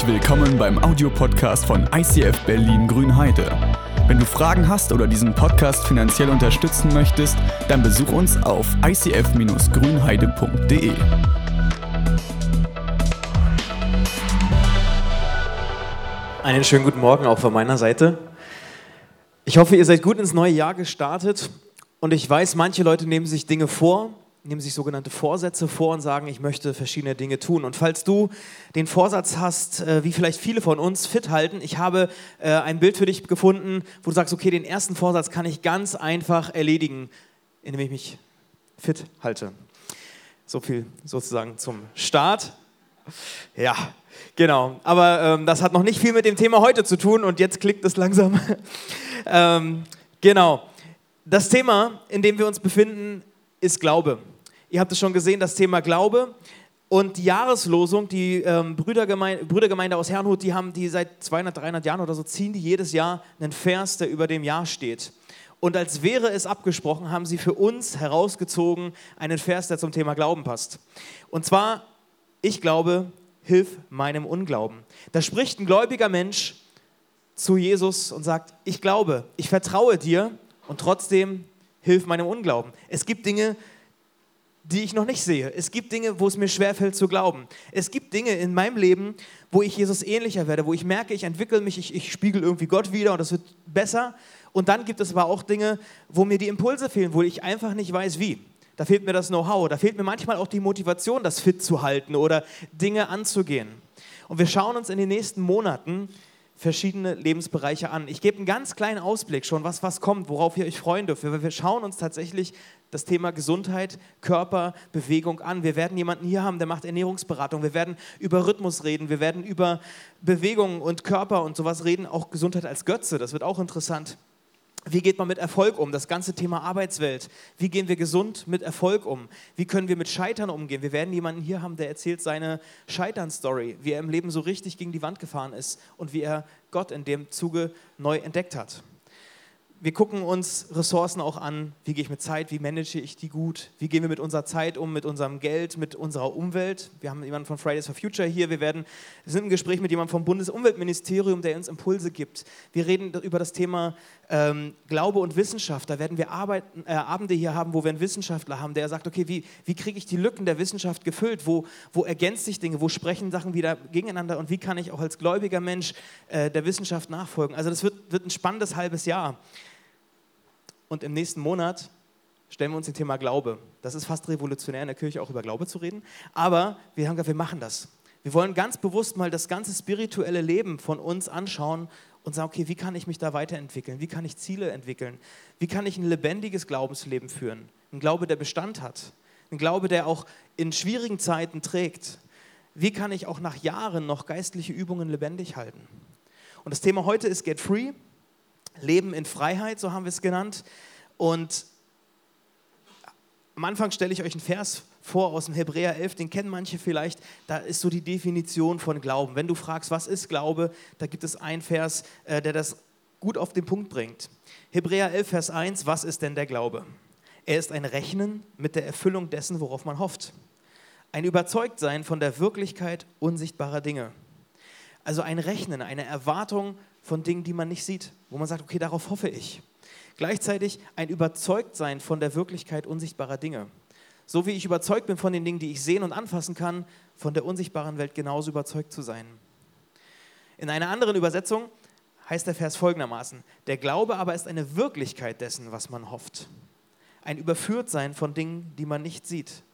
Herzlich willkommen beim Audiopodcast von ICF Berlin Grünheide. Wenn du Fragen hast oder diesen Podcast finanziell unterstützen möchtest, dann besuch uns auf icf-grünheide.de. Einen schönen guten Morgen auch von meiner Seite. Ich hoffe, ihr seid gut ins neue Jahr gestartet und ich weiß, manche Leute nehmen sich Dinge vor, nehmen sich sogenannte Vorsätze vor und sagen, ich möchte verschiedene Dinge tun. Und falls du den Vorsatz hast, äh, wie vielleicht viele von uns, fit halten, ich habe äh, ein Bild für dich gefunden, wo du sagst, okay, den ersten Vorsatz kann ich ganz einfach erledigen, indem ich mich fit halte. So viel sozusagen zum Start. Ja, genau. Aber ähm, das hat noch nicht viel mit dem Thema heute zu tun und jetzt klickt es langsam. ähm, genau. Das Thema, in dem wir uns befinden, ist Glaube. Ihr habt es schon gesehen, das Thema Glaube. Und die Jahreslosung, die ähm, Brüdergemeinde, Brüdergemeinde aus Herrnhut, die haben die seit 200, 300 Jahren oder so, ziehen die jedes Jahr einen Vers, der über dem Jahr steht. Und als wäre es abgesprochen, haben sie für uns herausgezogen einen Vers, der zum Thema Glauben passt. Und zwar, ich glaube, hilf meinem Unglauben. Da spricht ein gläubiger Mensch zu Jesus und sagt, ich glaube, ich vertraue dir und trotzdem hilf meinem Unglauben. Es gibt Dinge, die ich noch nicht sehe. Es gibt Dinge, wo es mir schwerfällt zu glauben. Es gibt Dinge in meinem Leben, wo ich Jesus ähnlicher werde, wo ich merke, ich entwickle mich, ich, ich spiegel irgendwie Gott wieder und das wird besser. Und dann gibt es aber auch Dinge, wo mir die Impulse fehlen, wo ich einfach nicht weiß, wie. Da fehlt mir das Know-how, da fehlt mir manchmal auch die Motivation, das fit zu halten oder Dinge anzugehen. Und wir schauen uns in den nächsten Monaten verschiedene Lebensbereiche an. Ich gebe einen ganz kleinen Ausblick schon, was, was kommt, worauf ihr euch freuen dürft. Wir schauen uns tatsächlich das Thema Gesundheit, Körper, Bewegung an. Wir werden jemanden hier haben, der macht Ernährungsberatung. Wir werden über Rhythmus reden. Wir werden über Bewegung und Körper und sowas reden. Auch Gesundheit als Götze, das wird auch interessant. Wie geht man mit Erfolg um? Das ganze Thema Arbeitswelt. Wie gehen wir gesund mit Erfolg um? Wie können wir mit Scheitern umgehen? Wir werden jemanden hier haben, der erzählt seine Scheitern-Story, wie er im Leben so richtig gegen die Wand gefahren ist und wie er Gott in dem Zuge neu entdeckt hat wir gucken uns Ressourcen auch an. Wie gehe ich mit Zeit? Wie manage ich die gut? Wie gehen wir mit unserer Zeit um, mit unserem Geld, mit unserer Umwelt? Wir haben jemanden von Fridays for Future hier. Wir, werden, wir sind im Gespräch mit jemandem vom Bundesumweltministerium, der uns Impulse gibt. Wir reden über das Thema ähm, Glaube und Wissenschaft. Da werden wir Arbeiten, äh, Abende hier haben, wo wir einen Wissenschaftler haben, der sagt, okay, wie, wie kriege ich die Lücken der Wissenschaft gefüllt? Wo, wo ergänzt sich Dinge? Wo sprechen Sachen wieder gegeneinander? Und wie kann ich auch als gläubiger Mensch äh, der Wissenschaft nachfolgen? Also das wird, wird ein spannendes halbes Jahr. Und im nächsten Monat stellen wir uns dem Thema Glaube. Das ist fast revolutionär in der Kirche auch über Glaube zu reden. Aber wir haben gesagt, wir machen das. Wir wollen ganz bewusst mal das ganze spirituelle Leben von uns anschauen und sagen, okay, wie kann ich mich da weiterentwickeln? Wie kann ich Ziele entwickeln? Wie kann ich ein lebendiges Glaubensleben führen? Ein Glaube, der Bestand hat. Ein Glaube, der auch in schwierigen Zeiten trägt. Wie kann ich auch nach Jahren noch geistliche Übungen lebendig halten? Und das Thema heute ist Get Free. Leben in Freiheit, so haben wir es genannt. Und am Anfang stelle ich euch einen Vers vor aus dem Hebräer 11, den kennen manche vielleicht. Da ist so die Definition von Glauben. Wenn du fragst, was ist Glaube, da gibt es einen Vers, äh, der das gut auf den Punkt bringt. Hebräer 11, Vers 1, was ist denn der Glaube? Er ist ein Rechnen mit der Erfüllung dessen, worauf man hofft. Ein Überzeugtsein von der Wirklichkeit unsichtbarer Dinge. Also ein Rechnen, eine Erwartung von Dingen, die man nicht sieht, wo man sagt, okay, darauf hoffe ich. Gleichzeitig ein Überzeugtsein von der Wirklichkeit unsichtbarer Dinge. So wie ich überzeugt bin von den Dingen, die ich sehen und anfassen kann, von der unsichtbaren Welt genauso überzeugt zu sein. In einer anderen Übersetzung heißt der Vers folgendermaßen, der Glaube aber ist eine Wirklichkeit dessen, was man hofft. Ein Überführtsein von Dingen, die man nicht sieht.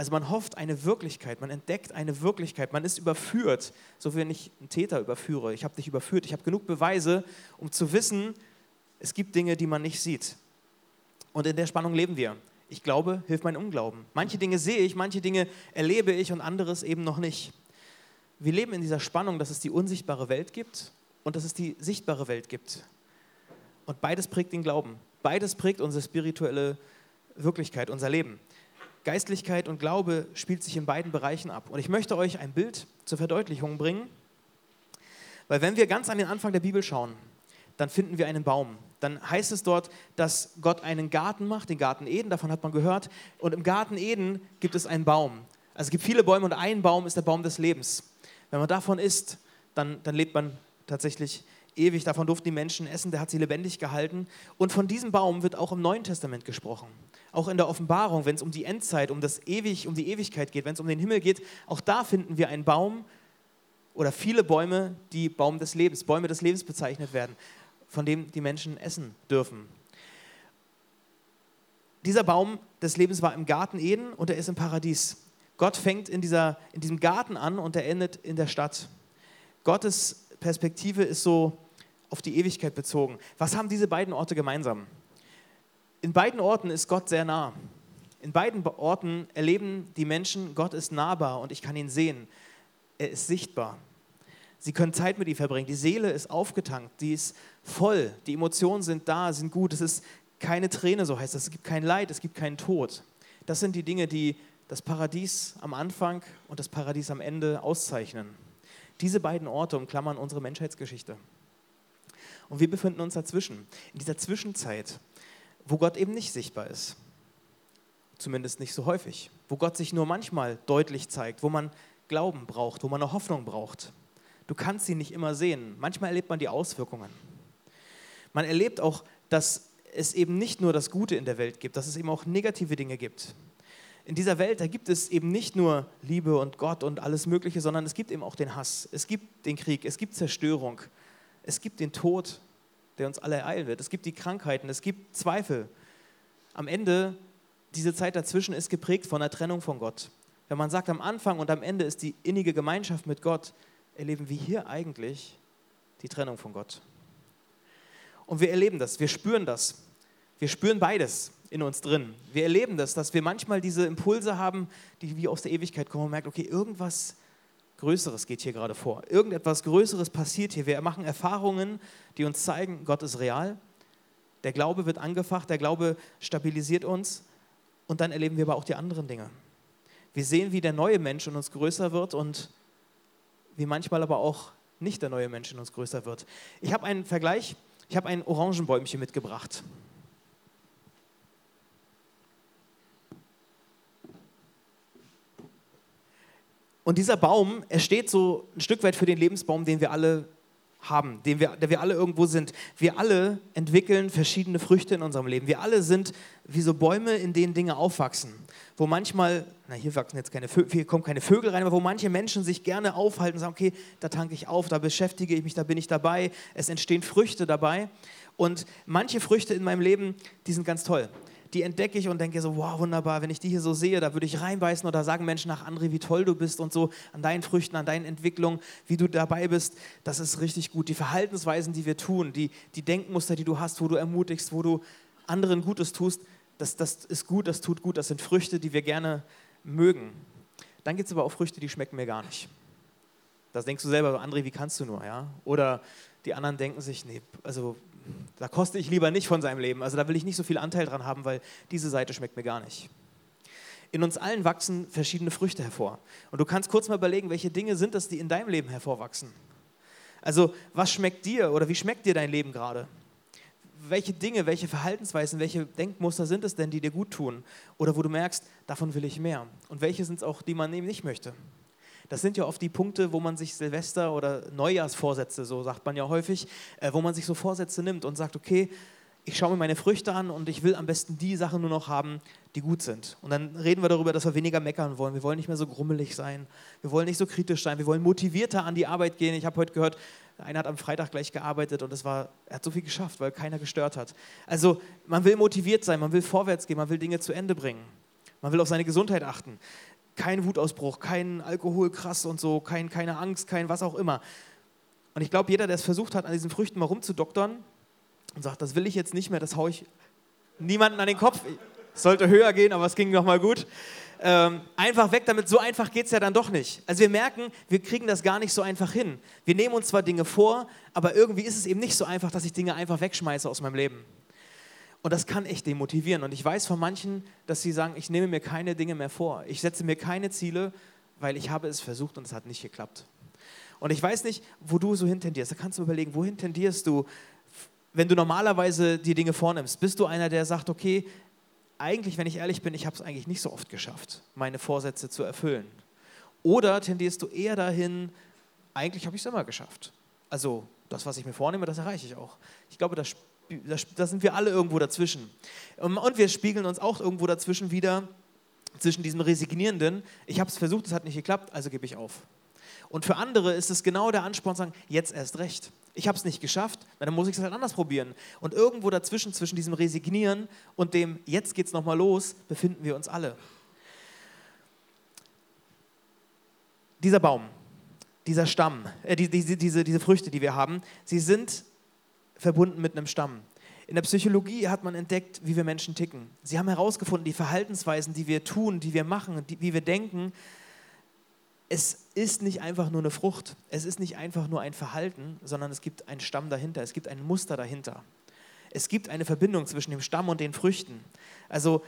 Also man hofft eine Wirklichkeit, man entdeckt eine Wirklichkeit, man ist überführt, so wie wenn ich einen Täter überführe. Ich habe dich überführt, ich habe genug Beweise, um zu wissen, es gibt Dinge, die man nicht sieht. Und in der Spannung leben wir. Ich glaube, hilft mein Unglauben. Manche Dinge sehe ich, manche Dinge erlebe ich und anderes eben noch nicht. Wir leben in dieser Spannung, dass es die unsichtbare Welt gibt und dass es die sichtbare Welt gibt. Und beides prägt den Glauben. Beides prägt unsere spirituelle Wirklichkeit, unser Leben. Geistlichkeit und Glaube spielt sich in beiden Bereichen ab. Und ich möchte euch ein Bild zur Verdeutlichung bringen, weil wenn wir ganz an den Anfang der Bibel schauen, dann finden wir einen Baum. Dann heißt es dort, dass Gott einen Garten macht, den Garten Eden, davon hat man gehört. Und im Garten Eden gibt es einen Baum. Also es gibt viele Bäume und ein Baum ist der Baum des Lebens. Wenn man davon isst, dann, dann lebt man tatsächlich ewig. Davon durften die Menschen essen, der hat sie lebendig gehalten. Und von diesem Baum wird auch im Neuen Testament gesprochen. Auch in der Offenbarung, wenn es um die Endzeit, um das ewig, um die Ewigkeit geht, wenn es um den Himmel geht, auch da finden wir einen Baum oder viele Bäume, die Baum des Lebens, Bäume des Lebens bezeichnet werden, von dem die Menschen essen dürfen. Dieser Baum des Lebens war im Garten Eden und er ist im Paradies. Gott fängt in, dieser, in diesem Garten an und er endet in der Stadt. Gottes Perspektive ist so auf die Ewigkeit bezogen. Was haben diese beiden Orte gemeinsam? In beiden Orten ist Gott sehr nah. In beiden Orten erleben die Menschen, Gott ist nahbar und ich kann ihn sehen. Er ist sichtbar. Sie können Zeit mit ihm verbringen. Die Seele ist aufgetankt, die ist voll. Die Emotionen sind da, sind gut. Es ist keine Träne, so heißt das. Es gibt kein Leid, es gibt keinen Tod. Das sind die Dinge, die das Paradies am Anfang und das Paradies am Ende auszeichnen. Diese beiden Orte umklammern unsere Menschheitsgeschichte. Und wir befinden uns dazwischen, in dieser Zwischenzeit, wo Gott eben nicht sichtbar ist. Zumindest nicht so häufig. Wo Gott sich nur manchmal deutlich zeigt, wo man Glauben braucht, wo man eine Hoffnung braucht. Du kannst sie nicht immer sehen. Manchmal erlebt man die Auswirkungen. Man erlebt auch, dass es eben nicht nur das Gute in der Welt gibt, dass es eben auch negative Dinge gibt in dieser Welt, da gibt es eben nicht nur Liebe und Gott und alles Mögliche, sondern es gibt eben auch den Hass, es gibt den Krieg, es gibt Zerstörung, es gibt den Tod, der uns alle ereilen wird, es gibt die Krankheiten, es gibt Zweifel. Am Ende, diese Zeit dazwischen ist geprägt von der Trennung von Gott. Wenn man sagt, am Anfang und am Ende ist die innige Gemeinschaft mit Gott, erleben wir hier eigentlich die Trennung von Gott. Und wir erleben das, wir spüren das. Wir spüren beides in uns drin. Wir erleben das, dass wir manchmal diese Impulse haben, die wie aus der Ewigkeit kommen und merken, okay, irgendwas Größeres geht hier gerade vor. Irgendetwas Größeres passiert hier. Wir machen Erfahrungen, die uns zeigen, Gott ist real. Der Glaube wird angefacht, der Glaube stabilisiert uns und dann erleben wir aber auch die anderen Dinge. Wir sehen, wie der neue Mensch in uns größer wird und wie manchmal aber auch nicht der neue Mensch in uns größer wird. Ich habe einen Vergleich, ich habe ein Orangenbäumchen mitgebracht. Und dieser Baum, er steht so ein Stück weit für den Lebensbaum, den wir alle haben, den wir, der wir alle irgendwo sind. Wir alle entwickeln verschiedene Früchte in unserem Leben. Wir alle sind wie so Bäume, in denen Dinge aufwachsen. Wo manchmal, na hier wachsen jetzt keine Vögel, hier kommen keine Vögel rein, aber wo manche Menschen sich gerne aufhalten und sagen, okay, da tanke ich auf, da beschäftige ich mich, da bin ich dabei. Es entstehen Früchte dabei. Und manche Früchte in meinem Leben, die sind ganz toll die entdecke ich und denke so, wow, wunderbar, wenn ich die hier so sehe, da würde ich reinbeißen oder sagen Menschen nach André, wie toll du bist und so an deinen Früchten, an deinen Entwicklungen, wie du dabei bist, das ist richtig gut. Die Verhaltensweisen, die wir tun, die, die Denkmuster, die du hast, wo du ermutigst, wo du anderen Gutes tust, das, das ist gut, das tut gut, das sind Früchte, die wir gerne mögen. Dann gibt es aber auch Früchte, die schmecken mir gar nicht. Das denkst du selber, André, wie kannst du nur, ja? Oder die anderen denken sich, nee, also da koste ich lieber nicht von seinem Leben. Also da will ich nicht so viel Anteil dran haben, weil diese Seite schmeckt mir gar nicht. In uns allen wachsen verschiedene Früchte hervor. Und du kannst kurz mal überlegen, welche Dinge sind das, die in deinem Leben hervorwachsen. Also was schmeckt dir oder wie schmeckt dir dein Leben gerade? Welche Dinge, welche Verhaltensweisen, welche Denkmuster sind es denn, die dir gut tun? Oder wo du merkst, davon will ich mehr? Und welche sind es auch, die man eben nicht möchte? Das sind ja oft die Punkte, wo man sich Silvester oder Neujahrsvorsätze, so sagt man ja häufig, äh, wo man sich so Vorsätze nimmt und sagt, okay, ich schaue mir meine Früchte an und ich will am besten die Sachen nur noch haben, die gut sind. Und dann reden wir darüber, dass wir weniger meckern wollen. Wir wollen nicht mehr so grummelig sein. Wir wollen nicht so kritisch sein. Wir wollen motivierter an die Arbeit gehen. Ich habe heute gehört, einer hat am Freitag gleich gearbeitet und es war, er hat so viel geschafft, weil keiner gestört hat. Also man will motiviert sein, man will vorwärts gehen, man will Dinge zu Ende bringen. Man will auf seine Gesundheit achten kein Wutausbruch, kein Alkohol krass und so, kein, keine Angst, kein was auch immer. Und ich glaube, jeder, der es versucht hat, an diesen Früchten mal rumzudoktern und sagt, das will ich jetzt nicht mehr, das haue ich niemanden an den Kopf. Es sollte höher gehen, aber es ging nochmal gut. Ähm, einfach weg damit, so einfach geht es ja dann doch nicht. Also wir merken, wir kriegen das gar nicht so einfach hin. Wir nehmen uns zwar Dinge vor, aber irgendwie ist es eben nicht so einfach, dass ich Dinge einfach wegschmeiße aus meinem Leben. Und das kann echt demotivieren. Und ich weiß von manchen, dass sie sagen, ich nehme mir keine Dinge mehr vor. Ich setze mir keine Ziele, weil ich habe es versucht und es hat nicht geklappt. Und ich weiß nicht, wo du so hintendierst. Da kannst du überlegen, wohin tendierst du, wenn du normalerweise die Dinge vornimmst? Bist du einer, der sagt, okay, eigentlich, wenn ich ehrlich bin, ich habe es eigentlich nicht so oft geschafft, meine Vorsätze zu erfüllen? Oder tendierst du eher dahin, eigentlich habe ich es immer geschafft. Also das, was ich mir vornehme, das erreiche ich auch. Ich glaube, da, da sind wir alle irgendwo dazwischen. Und wir spiegeln uns auch irgendwo dazwischen wieder, zwischen diesem Resignierenden, ich habe es versucht, es hat nicht geklappt, also gebe ich auf. Und für andere ist es genau der Ansporn, zu sagen, jetzt erst recht. Ich habe es nicht geschafft, dann muss ich es halt anders probieren. Und irgendwo dazwischen, zwischen diesem Resignieren und dem jetzt geht es nochmal los, befinden wir uns alle. Dieser Baum, dieser Stamm, äh, die, die, diese, diese Früchte, die wir haben, sie sind verbunden mit einem Stamm. In der Psychologie hat man entdeckt, wie wir Menschen ticken. Sie haben herausgefunden, die Verhaltensweisen, die wir tun, die wir machen, die, wie wir denken, es ist nicht einfach nur eine Frucht, es ist nicht einfach nur ein Verhalten, sondern es gibt einen Stamm dahinter, es gibt ein Muster dahinter. Es gibt eine Verbindung zwischen dem Stamm und den Früchten. Also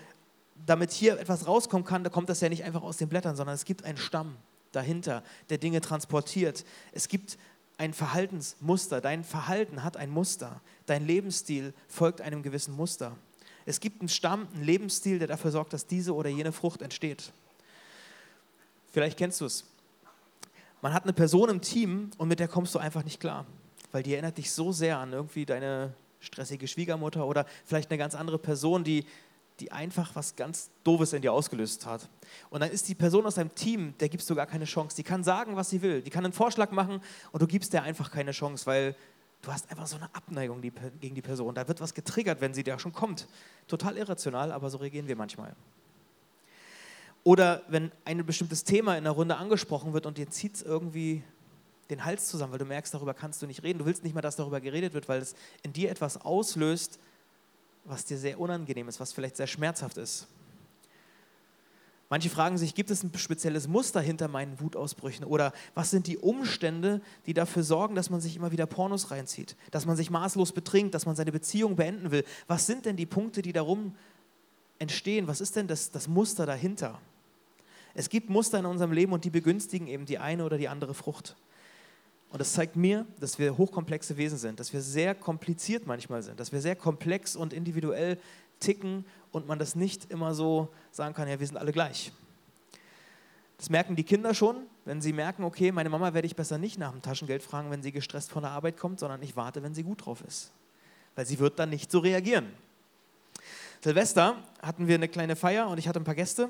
damit hier etwas rauskommen kann, da kommt das ja nicht einfach aus den Blättern, sondern es gibt einen Stamm dahinter, der Dinge transportiert. Es gibt ein Verhaltensmuster. Dein Verhalten hat ein Muster. Dein Lebensstil folgt einem gewissen Muster. Es gibt einen Stamm, einen Lebensstil, der dafür sorgt, dass diese oder jene Frucht entsteht. Vielleicht kennst du es. Man hat eine Person im Team und mit der kommst du einfach nicht klar, weil die erinnert dich so sehr an irgendwie deine stressige Schwiegermutter oder vielleicht eine ganz andere Person, die die einfach was ganz Doofes in dir ausgelöst hat. Und dann ist die Person aus deinem Team, der gibst du gar keine Chance. Die kann sagen, was sie will. Die kann einen Vorschlag machen und du gibst der einfach keine Chance, weil du hast einfach so eine Abneigung gegen die Person. Da wird was getriggert, wenn sie da schon kommt. Total irrational, aber so reagieren wir manchmal. Oder wenn ein bestimmtes Thema in der Runde angesprochen wird und dir zieht es irgendwie den Hals zusammen, weil du merkst, darüber kannst du nicht reden. Du willst nicht mehr, dass darüber geredet wird, weil es in dir etwas auslöst, was dir sehr unangenehm ist, was vielleicht sehr schmerzhaft ist. Manche fragen sich, gibt es ein spezielles Muster hinter meinen Wutausbrüchen oder was sind die Umstände, die dafür sorgen, dass man sich immer wieder Pornos reinzieht, dass man sich maßlos betrinkt, dass man seine Beziehung beenden will. Was sind denn die Punkte, die darum entstehen? Was ist denn das, das Muster dahinter? Es gibt Muster in unserem Leben und die begünstigen eben die eine oder die andere Frucht. Und das zeigt mir, dass wir hochkomplexe Wesen sind, dass wir sehr kompliziert manchmal sind, dass wir sehr komplex und individuell ticken und man das nicht immer so sagen kann, ja, wir sind alle gleich. Das merken die Kinder schon, wenn sie merken, okay, meine Mama werde ich besser nicht nach dem Taschengeld fragen, wenn sie gestresst von der Arbeit kommt, sondern ich warte, wenn sie gut drauf ist. Weil sie wird dann nicht so reagieren. Silvester hatten wir eine kleine Feier und ich hatte ein paar Gäste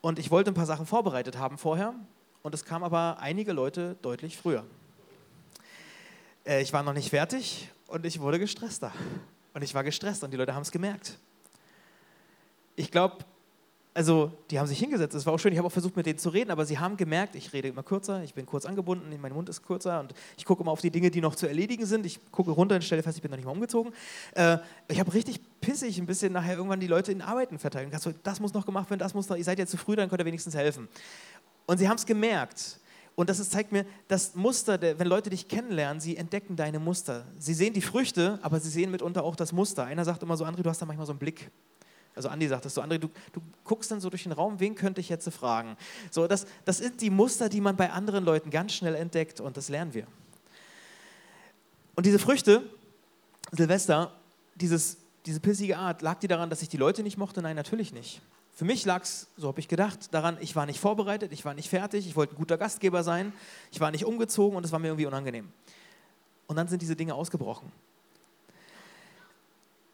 und ich wollte ein paar Sachen vorbereitet haben vorher und es kamen aber einige Leute deutlich früher. Äh, ich war noch nicht fertig und ich wurde gestresster. Und ich war gestresst und die Leute haben es gemerkt. Ich glaube, also die haben sich hingesetzt, es war auch schön, ich habe auch versucht mit denen zu reden, aber sie haben gemerkt, ich rede immer kürzer, ich bin kurz angebunden, mein Mund ist kürzer und ich gucke immer auf die Dinge, die noch zu erledigen sind. Ich gucke runter und stelle fest, ich bin noch nicht mal umgezogen. Äh, ich habe richtig pissig ein bisschen nachher irgendwann die Leute in Arbeiten verteilen. Das muss noch gemacht werden, das muss noch, ihr seid ja zu früh, dann könnt ihr wenigstens helfen. Und sie haben es gemerkt. Und das ist, zeigt mir das Muster, der, wenn Leute dich kennenlernen, sie entdecken deine Muster. Sie sehen die Früchte, aber sie sehen mitunter auch das Muster. Einer sagt immer so, André, du hast da manchmal so einen Blick. Also Andi sagt das so, André, du, du guckst dann so durch den Raum, wen könnte ich jetzt fragen? So, das, das sind die Muster, die man bei anderen Leuten ganz schnell entdeckt und das lernen wir. Und diese Früchte, Silvester, dieses, diese pissige Art, lag die daran, dass ich die Leute nicht mochte? Nein, natürlich nicht. Für mich lag es, so habe ich gedacht, daran, ich war nicht vorbereitet, ich war nicht fertig, ich wollte ein guter Gastgeber sein, ich war nicht umgezogen und es war mir irgendwie unangenehm. Und dann sind diese Dinge ausgebrochen.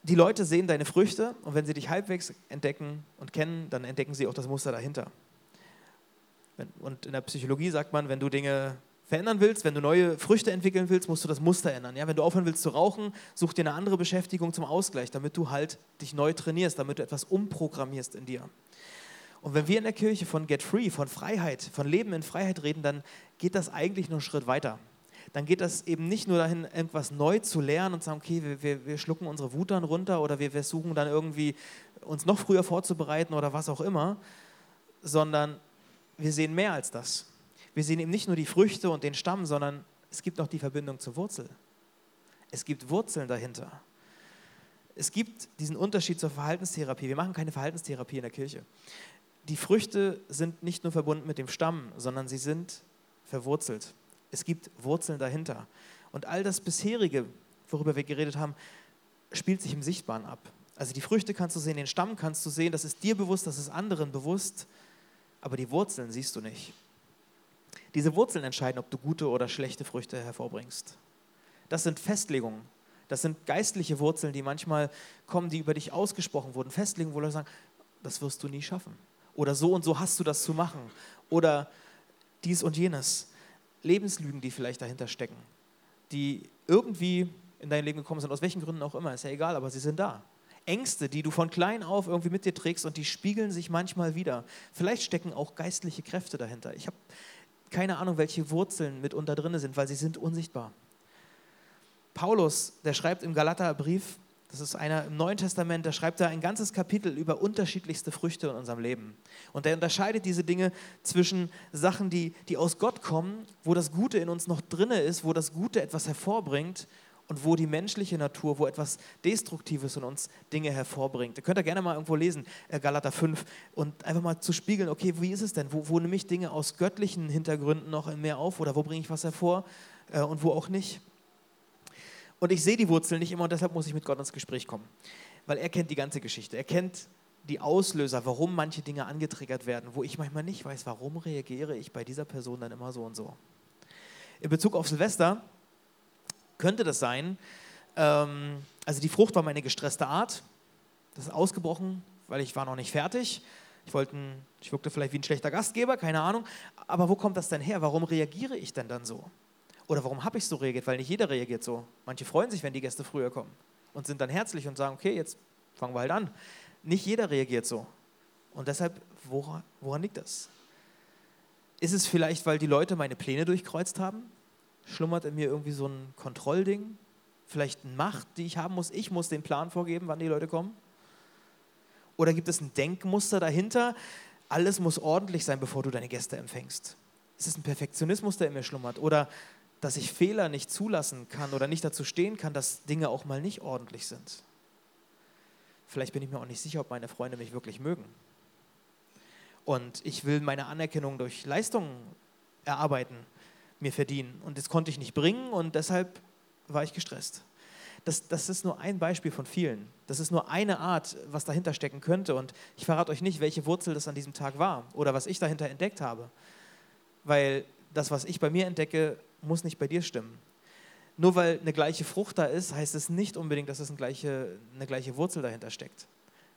Die Leute sehen deine Früchte und wenn sie dich halbwegs entdecken und kennen, dann entdecken sie auch das Muster dahinter. Und in der Psychologie sagt man, wenn du Dinge verändern willst, wenn du neue Früchte entwickeln willst, musst du das Muster ändern. Ja, wenn du aufhören willst zu rauchen, such dir eine andere Beschäftigung zum Ausgleich, damit du halt dich neu trainierst, damit du etwas umprogrammierst in dir. Und wenn wir in der Kirche von Get Free, von Freiheit, von Leben in Freiheit reden, dann geht das eigentlich noch einen Schritt weiter. Dann geht das eben nicht nur dahin, irgendwas neu zu lernen und zu sagen, okay, wir, wir, wir schlucken unsere Wut dann runter oder wir versuchen dann irgendwie uns noch früher vorzubereiten oder was auch immer, sondern wir sehen mehr als das wir sehen eben nicht nur die Früchte und den Stamm, sondern es gibt noch die Verbindung zur Wurzel. Es gibt Wurzeln dahinter. Es gibt diesen Unterschied zur Verhaltenstherapie. Wir machen keine Verhaltenstherapie in der Kirche. Die Früchte sind nicht nur verbunden mit dem Stamm, sondern sie sind verwurzelt. Es gibt Wurzeln dahinter. Und all das bisherige, worüber wir geredet haben, spielt sich im Sichtbaren ab. Also die Früchte kannst du sehen, den Stamm kannst du sehen, das ist dir bewusst, das ist anderen bewusst, aber die Wurzeln siehst du nicht. Diese Wurzeln entscheiden, ob du gute oder schlechte Früchte hervorbringst. Das sind Festlegungen. Das sind geistliche Wurzeln, die manchmal kommen, die über dich ausgesprochen wurden. Festlegungen, wo Leute sagen, das wirst du nie schaffen. Oder so und so hast du das zu machen. Oder dies und jenes. Lebenslügen, die vielleicht dahinter stecken, die irgendwie in dein Leben gekommen sind, aus welchen Gründen auch immer, ist ja egal, aber sie sind da. Ängste, die du von klein auf irgendwie mit dir trägst und die spiegeln sich manchmal wieder. Vielleicht stecken auch geistliche Kräfte dahinter. Ich habe keine Ahnung, welche Wurzeln mitunter drin sind, weil sie sind unsichtbar. Paulus, der schreibt im Galaterbrief, das ist einer im Neuen Testament, da schreibt er ein ganzes Kapitel über unterschiedlichste Früchte in unserem Leben. Und er unterscheidet diese Dinge zwischen Sachen, die, die aus Gott kommen, wo das Gute in uns noch drinne ist, wo das Gute etwas hervorbringt und wo die menschliche Natur, wo etwas Destruktives in uns Dinge hervorbringt. Ihr könnt ihr gerne mal irgendwo lesen, äh, Galater 5, und einfach mal zu spiegeln, okay, wie ist es denn? Wo, wo nehme ich Dinge aus göttlichen Hintergründen noch in mir auf oder wo bringe ich was hervor äh, und wo auch nicht? Und ich sehe die Wurzeln nicht immer und deshalb muss ich mit Gott ins Gespräch kommen. Weil er kennt die ganze Geschichte. Er kennt die Auslöser, warum manche Dinge angetriggert werden, wo ich manchmal nicht weiß, warum reagiere ich bei dieser Person dann immer so und so. In Bezug auf Silvester könnte das sein, ähm, also die Frucht war meine gestresste Art. Das ist ausgebrochen, weil ich war noch nicht fertig. Ich, wollte, ich wirkte vielleicht wie ein schlechter Gastgeber, keine Ahnung. Aber wo kommt das denn her? Warum reagiere ich denn dann so? Oder warum habe ich so reagiert? Weil nicht jeder reagiert so. Manche freuen sich, wenn die Gäste früher kommen und sind dann herzlich und sagen, okay, jetzt fangen wir halt an. Nicht jeder reagiert so. Und deshalb, woran, woran liegt das? Ist es vielleicht, weil die Leute meine Pläne durchkreuzt haben? Schlummert in mir irgendwie so ein Kontrollding? Vielleicht eine Macht, die ich haben muss? Ich muss den Plan vorgeben, wann die Leute kommen? Oder gibt es ein Denkmuster dahinter? Alles muss ordentlich sein, bevor du deine Gäste empfängst. Ist es ein Perfektionismus, der in mir schlummert? Oder dass ich Fehler nicht zulassen kann oder nicht dazu stehen kann, dass Dinge auch mal nicht ordentlich sind. Vielleicht bin ich mir auch nicht sicher, ob meine Freunde mich wirklich mögen. Und ich will meine Anerkennung durch Leistungen erarbeiten, mir verdienen. Und das konnte ich nicht bringen und deshalb war ich gestresst. Das, das ist nur ein Beispiel von vielen. Das ist nur eine Art, was dahinter stecken könnte. Und ich verrate euch nicht, welche Wurzel das an diesem Tag war oder was ich dahinter entdeckt habe. Weil das, was ich bei mir entdecke, muss nicht bei dir stimmen. Nur weil eine gleiche Frucht da ist, heißt es nicht unbedingt, dass es eine gleiche, eine gleiche Wurzel dahinter steckt.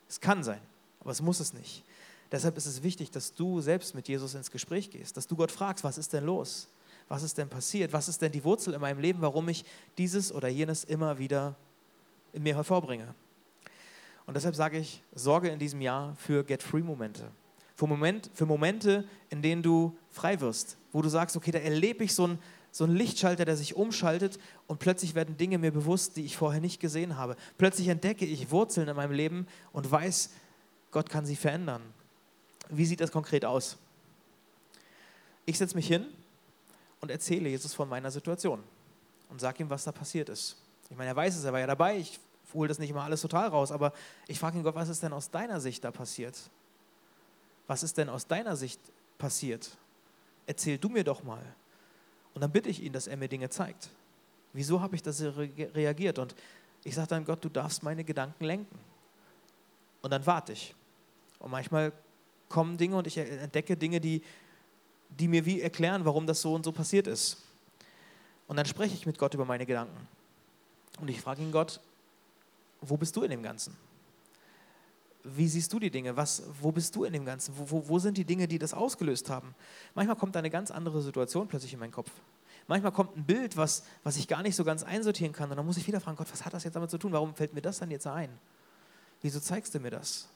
Es kann sein, aber es muss es nicht. Deshalb ist es wichtig, dass du selbst mit Jesus ins Gespräch gehst, dass du Gott fragst, was ist denn los? Was ist denn passiert? Was ist denn die Wurzel in meinem Leben, warum ich dieses oder jenes immer wieder in mir hervorbringe? Und deshalb sage ich, sorge in diesem Jahr für Get-Free-Momente. Für, Moment, für Momente, in denen du frei wirst, wo du sagst, okay, da erlebe ich so ein, so ein Lichtschalter, der sich umschaltet und plötzlich werden Dinge mir bewusst, die ich vorher nicht gesehen habe. Plötzlich entdecke ich Wurzeln in meinem Leben und weiß, Gott kann sie verändern. Wie sieht das konkret aus? Ich setze mich hin und erzähle Jesus von meiner Situation und sage ihm, was da passiert ist. Ich meine, er weiß es, er war ja dabei, ich hole das nicht immer alles total raus, aber ich frage ihn, Gott, was ist denn aus deiner Sicht da passiert? Was ist denn aus deiner Sicht passiert? Erzähl du mir doch mal. Und dann bitte ich ihn, dass er mir Dinge zeigt. Wieso habe ich das reagiert? Und ich sage dann, Gott, du darfst meine Gedanken lenken. Und dann warte ich. Und manchmal kommen Dinge und ich entdecke Dinge, die, die mir wie erklären, warum das so und so passiert ist. Und dann spreche ich mit Gott über meine Gedanken. Und ich frage ihn, Gott, wo bist du in dem Ganzen? Wie siehst du die Dinge? Was, wo bist du in dem Ganzen? Wo, wo, wo sind die Dinge, die das ausgelöst haben? Manchmal kommt eine ganz andere Situation plötzlich in meinen Kopf. Manchmal kommt ein Bild, was, was ich gar nicht so ganz einsortieren kann. Und dann muss ich wieder fragen, Gott, was hat das jetzt damit zu tun? Warum fällt mir das dann jetzt ein? Wieso zeigst du mir das?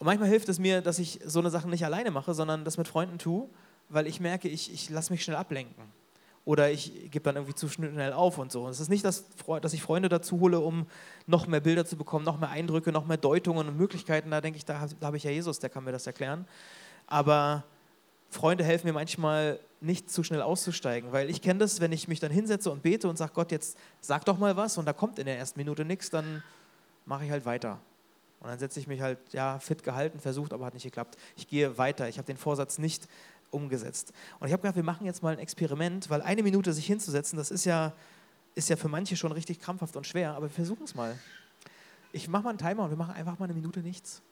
Und manchmal hilft es mir, dass ich so eine Sache nicht alleine mache, sondern das mit Freunden tue, weil ich merke, ich, ich lasse mich schnell ablenken oder ich gebe dann irgendwie zu schnell auf und so. Es ist nicht, dass, dass ich Freunde dazu hole, um noch mehr Bilder zu bekommen, noch mehr Eindrücke, noch mehr Deutungen und Möglichkeiten. Da denke ich, da, da habe ich ja Jesus, der kann mir das erklären. Aber Freunde helfen mir manchmal nicht zu schnell auszusteigen, weil ich kenne das, wenn ich mich dann hinsetze und bete und sage, Gott, jetzt sag doch mal was und da kommt in der ersten Minute nichts, dann mache ich halt weiter. Und dann setze ich mich halt, ja, fit gehalten, versucht, aber hat nicht geklappt. Ich gehe weiter. Ich habe den Vorsatz nicht umgesetzt. Und ich habe gedacht, wir machen jetzt mal ein Experiment, weil eine Minute sich hinzusetzen, das ist ja, ist ja für manche schon richtig krampfhaft und schwer, aber wir versuchen es mal. Ich mache mal einen Timer und wir machen einfach mal eine Minute nichts.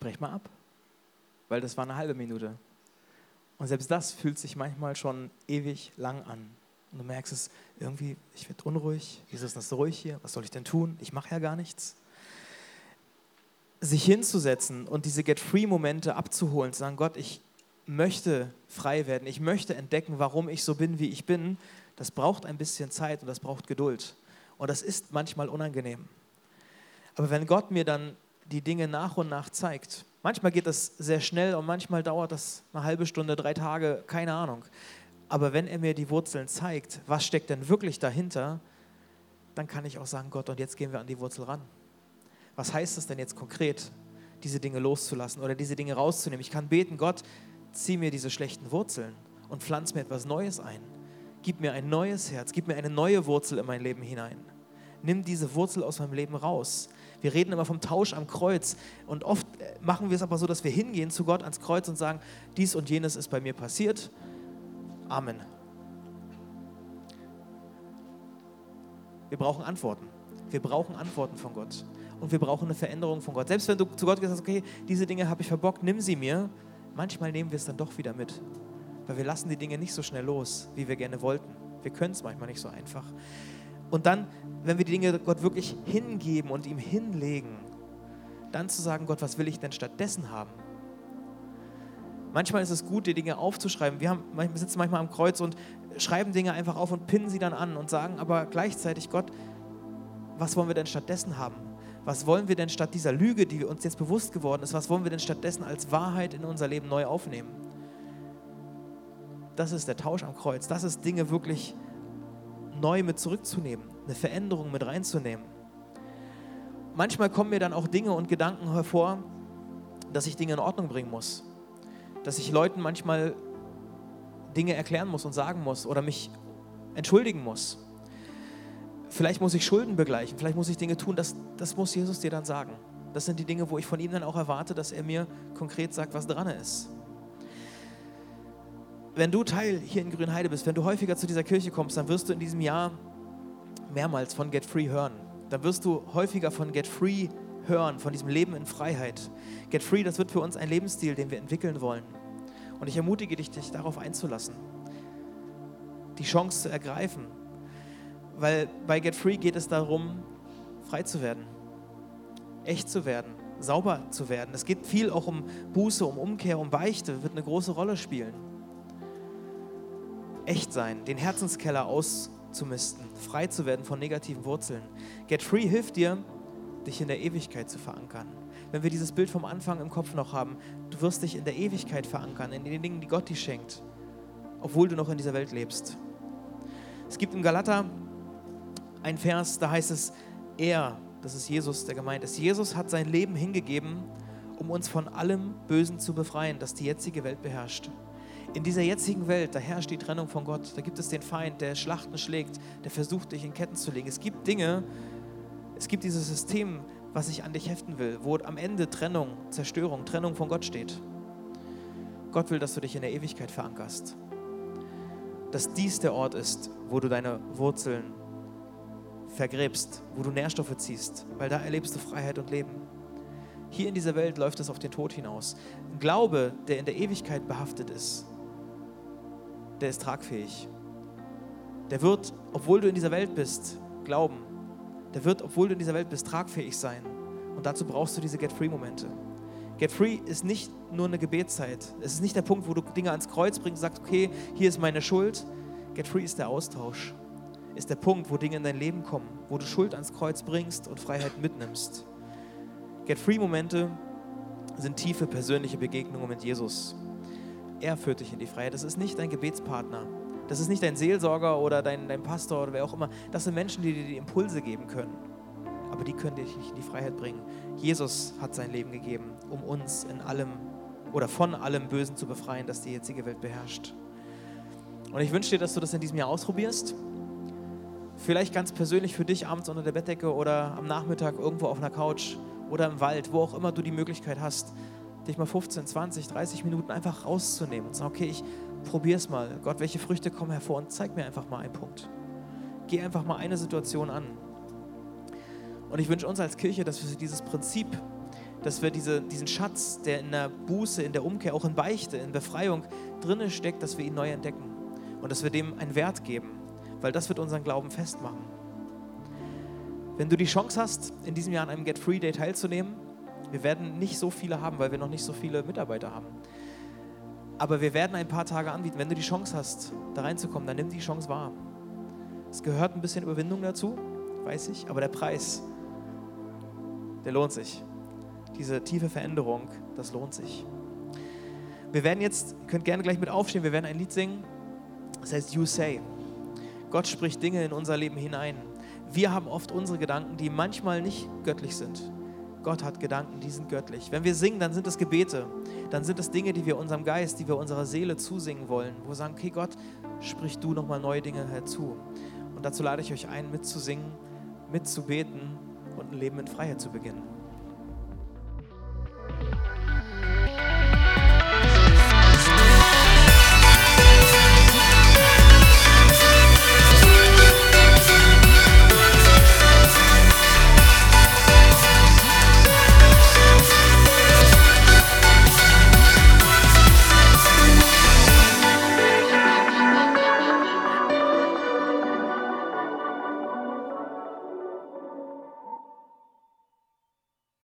Ich breche mal ab, weil das war eine halbe Minute. Und selbst das fühlt sich manchmal schon ewig lang an. Und du merkst es irgendwie, ich werde unruhig. Wieso ist das so ruhig hier? Was soll ich denn tun? Ich mache ja gar nichts. Sich hinzusetzen und diese Get-Free-Momente abzuholen, zu sagen, Gott, ich möchte frei werden, ich möchte entdecken, warum ich so bin, wie ich bin, das braucht ein bisschen Zeit und das braucht Geduld. Und das ist manchmal unangenehm. Aber wenn Gott mir dann die Dinge nach und nach zeigt, manchmal geht das sehr schnell und manchmal dauert das eine halbe Stunde, drei Tage, keine Ahnung. Aber wenn er mir die Wurzeln zeigt, was steckt denn wirklich dahinter, dann kann ich auch sagen, Gott, und jetzt gehen wir an die Wurzel ran. Was heißt das denn jetzt konkret, diese Dinge loszulassen oder diese Dinge rauszunehmen? Ich kann beten, Gott, zieh mir diese schlechten Wurzeln und pflanz mir etwas Neues ein. Gib mir ein neues Herz, gib mir eine neue Wurzel in mein Leben hinein. Nimm diese Wurzel aus meinem Leben raus. Wir reden immer vom Tausch am Kreuz und oft äh, machen wir es aber so, dass wir hingehen zu Gott ans Kreuz und sagen, dies und jenes ist bei mir passiert Amen. Wir brauchen Antworten. Wir brauchen Antworten von Gott. Und wir brauchen eine Veränderung von Gott. Selbst wenn du zu Gott gesagt hast, okay, diese Dinge habe ich verbockt, nimm sie mir. Manchmal nehmen wir es dann doch wieder mit. Weil wir lassen die Dinge nicht so schnell los, wie wir gerne wollten. Wir können es manchmal nicht so einfach. Und dann, wenn wir die Dinge Gott wirklich hingeben und ihm hinlegen, dann zu sagen, Gott, was will ich denn stattdessen haben? Manchmal ist es gut, die Dinge aufzuschreiben. Wir, haben, wir sitzen manchmal am Kreuz und schreiben Dinge einfach auf und pinnen sie dann an und sagen aber gleichzeitig, Gott, was wollen wir denn stattdessen haben? Was wollen wir denn statt dieser Lüge, die uns jetzt bewusst geworden ist, was wollen wir denn stattdessen als Wahrheit in unser Leben neu aufnehmen? Das ist der Tausch am Kreuz. Das ist Dinge wirklich neu mit zurückzunehmen, eine Veränderung mit reinzunehmen. Manchmal kommen mir dann auch Dinge und Gedanken hervor, dass ich Dinge in Ordnung bringen muss dass ich Leuten manchmal Dinge erklären muss und sagen muss oder mich entschuldigen muss. Vielleicht muss ich Schulden begleichen, vielleicht muss ich Dinge tun, das, das muss Jesus dir dann sagen. Das sind die Dinge, wo ich von ihm dann auch erwarte, dass er mir konkret sagt, was dran ist. Wenn du Teil hier in Grünheide bist, wenn du häufiger zu dieser Kirche kommst, dann wirst du in diesem Jahr mehrmals von Get Free hören. Dann wirst du häufiger von Get Free hören, von diesem Leben in Freiheit. Get Free, das wird für uns ein Lebensstil, den wir entwickeln wollen. Und ich ermutige dich, dich darauf einzulassen, die Chance zu ergreifen. Weil bei Get Free geht es darum, frei zu werden, echt zu werden, sauber zu werden. Es geht viel auch um Buße, um Umkehr, um Beichte, wird eine große Rolle spielen. Echt sein, den Herzenskeller auszumisten, frei zu werden von negativen Wurzeln. Get Free hilft dir, dich in der Ewigkeit zu verankern. Wenn wir dieses Bild vom Anfang im Kopf noch haben, du wirst dich in der Ewigkeit verankern, in den Dingen, die Gott dir schenkt, obwohl du noch in dieser Welt lebst. Es gibt im Galater ein Vers, da heißt es, er, das ist Jesus, der gemeint ist, Jesus hat sein Leben hingegeben, um uns von allem Bösen zu befreien, das die jetzige Welt beherrscht. In dieser jetzigen Welt, da herrscht die Trennung von Gott. Da gibt es den Feind, der Schlachten schlägt, der versucht, dich in Ketten zu legen. Es gibt Dinge, es gibt dieses System, was sich an dich heften will, wo am Ende Trennung, Zerstörung, Trennung von Gott steht. Gott will, dass du dich in der Ewigkeit verankerst. Dass dies der Ort ist, wo du deine Wurzeln vergräbst, wo du Nährstoffe ziehst, weil da erlebst du Freiheit und Leben. Hier in dieser Welt läuft es auf den Tod hinaus. Ein Glaube, der in der Ewigkeit behaftet ist, der ist tragfähig. Der wird, obwohl du in dieser Welt bist, glauben, der wird, obwohl du in dieser Welt bist, tragfähig sein. Und dazu brauchst du diese Get-Free-Momente. Get Free ist nicht nur eine Gebetszeit. Es ist nicht der Punkt, wo du Dinge ans Kreuz bringst und sagst, okay, hier ist meine Schuld. Get Free ist der Austausch. Ist der Punkt, wo Dinge in dein Leben kommen, wo du Schuld ans Kreuz bringst und Freiheit mitnimmst. Get Free-Momente sind tiefe persönliche Begegnungen mit Jesus. Er führt dich in die Freiheit. Das ist nicht dein Gebetspartner. Das ist nicht dein Seelsorger oder dein, dein Pastor oder wer auch immer. Das sind Menschen, die dir die Impulse geben können. Aber die können dich in die Freiheit bringen. Jesus hat sein Leben gegeben, um uns in allem oder von allem Bösen zu befreien, das die jetzige Welt beherrscht. Und ich wünsche dir, dass du das in diesem Jahr ausprobierst. Vielleicht ganz persönlich für dich abends unter der Bettdecke oder am Nachmittag irgendwo auf einer Couch oder im Wald, wo auch immer du die Möglichkeit hast, dich mal 15, 20, 30 Minuten einfach rauszunehmen und sagen, okay, ich probier es mal. Gott, welche Früchte kommen hervor und zeig mir einfach mal einen Punkt. Geh einfach mal eine Situation an. Und ich wünsche uns als Kirche, dass wir dieses Prinzip dass wir diese, diesen Schatz, der in der Buße, in der Umkehr, auch in Beichte, in Befreiung drinne steckt, dass wir ihn neu entdecken und dass wir dem einen Wert geben, weil das wird unseren Glauben festmachen. Wenn du die Chance hast, in diesem Jahr an einem Get Free Day teilzunehmen, wir werden nicht so viele haben, weil wir noch nicht so viele Mitarbeiter haben. Aber wir werden ein paar Tage anbieten. Wenn du die Chance hast, da reinzukommen, dann nimm die Chance wahr. Es gehört ein bisschen Überwindung dazu, weiß ich, aber der Preis, der lohnt sich. Diese tiefe Veränderung, das lohnt sich. Wir werden jetzt, ihr könnt gerne gleich mit aufstehen, wir werden ein Lied singen, das heißt You Say. Gott spricht Dinge in unser Leben hinein. Wir haben oft unsere Gedanken, die manchmal nicht göttlich sind. Gott hat Gedanken, die sind göttlich. Wenn wir singen, dann sind es Gebete. Dann sind es Dinge, die wir unserem Geist, die wir unserer Seele zusingen wollen, wo wir sagen, okay Gott, sprich du nochmal neue Dinge herzu. Und dazu lade ich euch ein, mitzusingen, mitzubeten und ein Leben in Freiheit zu beginnen.